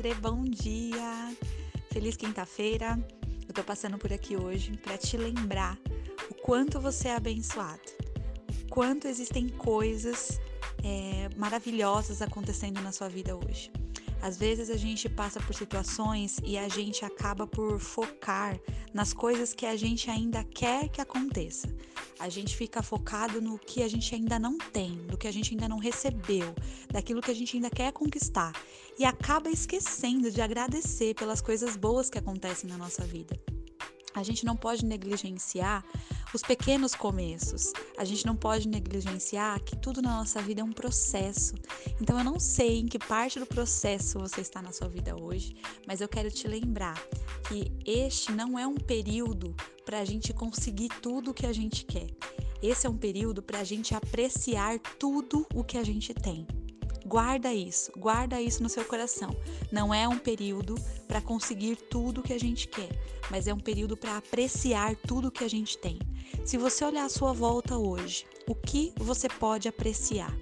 comadre, bom dia! Feliz quinta-feira! Eu tô passando por aqui hoje para te lembrar o quanto você é abençoado, o quanto existem coisas é, maravilhosas acontecendo na sua vida hoje. Às vezes a gente passa por situações e a gente acaba por focar nas coisas que a gente ainda quer que aconteça. A gente fica focado no que a gente ainda não tem, no que a gente ainda não recebeu, daquilo que a gente ainda quer conquistar e acaba esquecendo de agradecer pelas coisas boas que acontecem na nossa vida. A gente não pode negligenciar os pequenos começos. A gente não pode negligenciar que tudo na nossa vida é um processo. Então eu não sei em que parte do processo você está na sua vida hoje, mas eu quero te lembrar que este não é um período para a gente conseguir tudo o que a gente quer. Esse é um período para a gente apreciar tudo o que a gente tem. Guarda isso, guarda isso no seu coração. Não é um período para conseguir tudo que a gente quer, mas é um período para apreciar tudo que a gente tem. Se você olhar a sua volta hoje, o que você pode apreciar?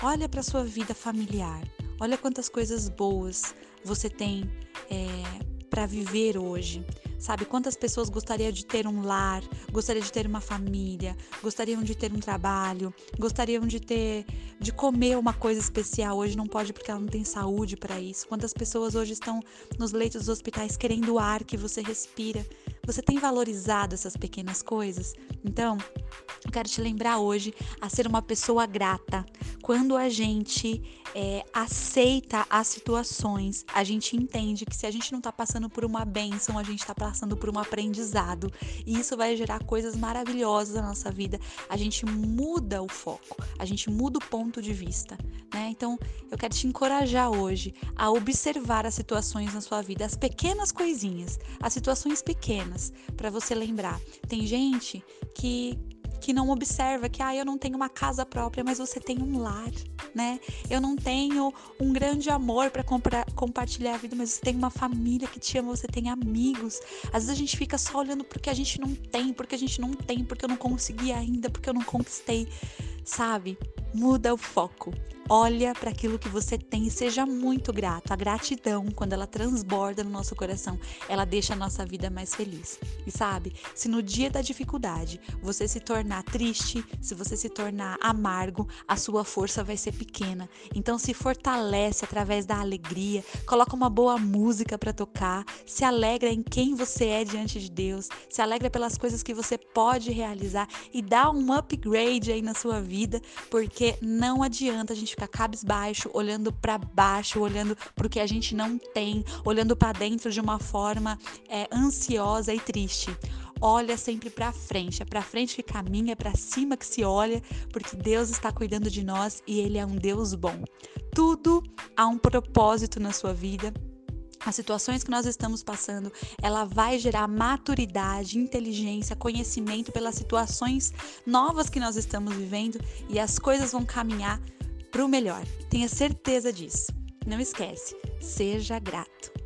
Olha para a sua vida familiar. Olha quantas coisas boas você tem é, para viver hoje. Sabe quantas pessoas gostariam de ter um lar, gostariam de ter uma família, gostariam de ter um trabalho, gostariam de ter de comer uma coisa especial, hoje não pode porque ela não tem saúde para isso. Quantas pessoas hoje estão nos leitos dos hospitais querendo o ar que você respira? Você tem valorizado essas pequenas coisas? Então, eu quero te lembrar hoje a ser uma pessoa grata. Quando a gente é, aceita as situações, a gente entende que se a gente não está passando por uma bênção, a gente está passando por um aprendizado. E isso vai gerar coisas maravilhosas na nossa vida. A gente muda o foco, a gente muda o ponto de vista. Né? Então, eu quero te encorajar hoje a observar as situações na sua vida, as pequenas coisinhas, as situações pequenas, para você lembrar. Tem gente que que não observa que ah, eu não tenho uma casa própria, mas você tem um lar, né? Eu não tenho um grande amor para compartilhar a vida, mas você tem uma família que te ama, você tem amigos. Às vezes a gente fica só olhando porque a gente não tem, porque a gente não tem, porque eu não consegui ainda, porque eu não conquistei, sabe? Muda o foco. Olha para aquilo que você tem e seja muito grato. A gratidão, quando ela transborda no nosso coração, ela deixa a nossa vida mais feliz. E sabe, se no dia da dificuldade você se tornar triste, se você se tornar amargo, a sua força vai ser pequena. Então se fortalece através da alegria, coloca uma boa música para tocar, se alegra em quem você é diante de Deus, se alegra pelas coisas que você pode realizar e dá um upgrade aí na sua vida, porque não adianta a gente ficar cabisbaixo, olhando para baixo, olhando o que a gente não tem, olhando para dentro de uma forma é, ansiosa e triste. Olha sempre para frente, é para frente que caminha, é para cima que se olha, porque Deus está cuidando de nós e Ele é um Deus bom. Tudo há um propósito na sua vida as situações que nós estamos passando, ela vai gerar maturidade, inteligência, conhecimento pelas situações novas que nós estamos vivendo e as coisas vão caminhar para o melhor. Tenha certeza disso. Não esquece, seja grato.